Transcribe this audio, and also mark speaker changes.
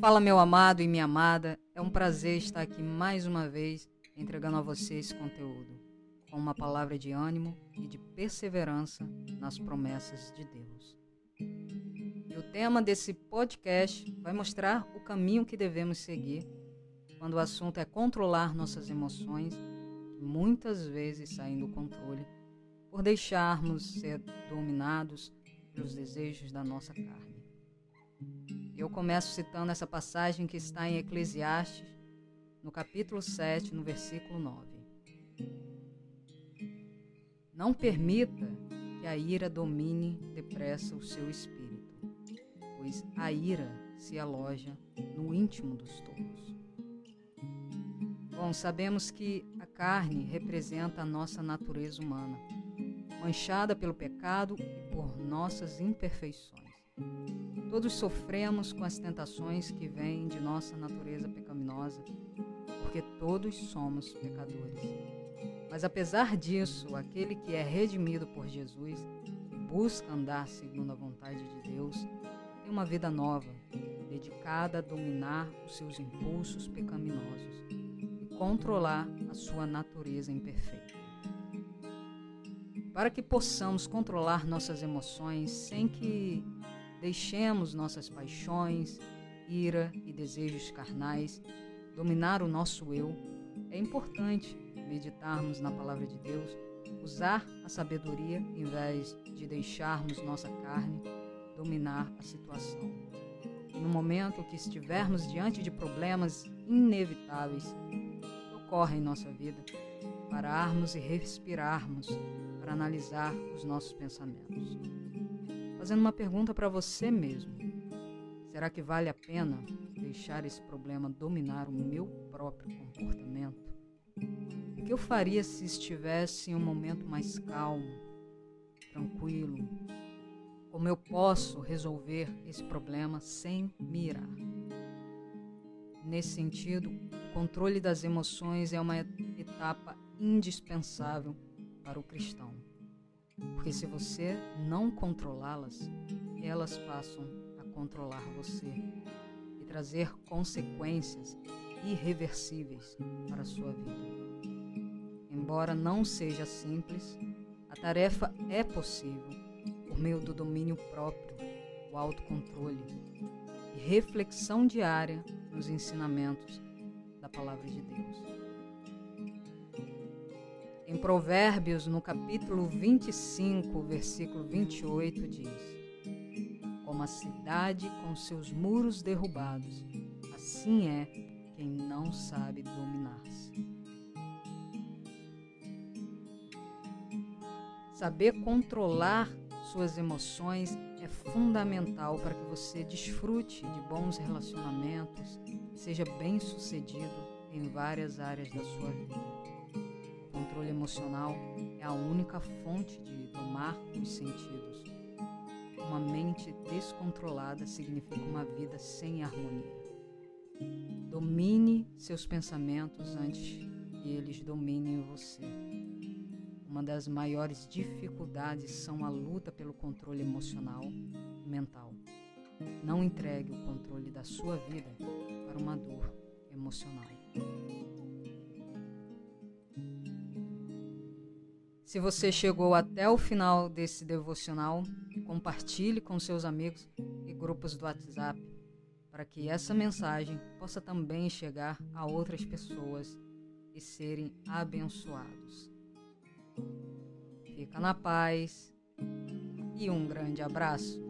Speaker 1: Fala, meu amado e minha amada. É um prazer estar aqui mais uma vez entregando a você esse conteúdo, com uma palavra de ânimo e de perseverança nas promessas de Deus. E o tema desse podcast vai mostrar o caminho que devemos seguir quando o assunto é controlar nossas emoções, muitas vezes saem do controle por deixarmos ser dominados pelos desejos da nossa carne. Eu começo citando essa passagem que está em Eclesiastes, no capítulo 7, no versículo 9. Não permita que a ira domine depressa o seu espírito, pois a ira se aloja no íntimo dos tolos. Bom, sabemos que a carne representa a nossa natureza humana manchada pelo pecado e por nossas imperfeições. Todos sofremos com as tentações que vêm de nossa natureza pecaminosa, porque todos somos pecadores. Mas apesar disso, aquele que é redimido por Jesus e busca andar segundo a vontade de Deus, tem uma vida nova, dedicada a dominar os seus impulsos pecaminosos e controlar a sua natureza imperfeita para que possamos controlar nossas emoções sem que deixemos nossas paixões, ira e desejos carnais dominar o nosso eu, é importante meditarmos na palavra de Deus, usar a sabedoria em vez de deixarmos nossa carne dominar a situação. E no momento que estivermos diante de problemas inevitáveis que ocorrem em nossa vida, pararmos e respirarmos para analisar os nossos pensamentos. Fazendo uma pergunta para você mesmo: será que vale a pena deixar esse problema dominar o meu próprio comportamento? O que eu faria se estivesse em um momento mais calmo, tranquilo? Como eu posso resolver esse problema sem me irar? Nesse sentido, o controle das emoções é uma etapa indispensável para o cristão. Porque se você não controlá-las, elas passam a controlar você e trazer consequências irreversíveis para a sua vida. Embora não seja simples, a tarefa é possível por meio do domínio próprio, o autocontrole e reflexão diária nos ensinamentos da palavra de Deus. Em Provérbios, no capítulo 25, versículo 28, diz: Como a cidade com seus muros derrubados, assim é quem não sabe dominar-se. Saber controlar suas emoções é fundamental para que você desfrute de bons relacionamentos e seja bem sucedido em várias áreas da sua vida controle emocional é a única fonte de domar os sentidos. Uma mente descontrolada significa uma vida sem harmonia. Domine seus pensamentos antes que eles dominem você. Uma das maiores dificuldades são a luta pelo controle emocional e mental. Não entregue o controle da sua vida para uma dor emocional. Se você chegou até o final desse devocional, compartilhe com seus amigos e grupos do WhatsApp para que essa mensagem possa também chegar a outras pessoas e serem abençoados. Fica na paz e um grande abraço.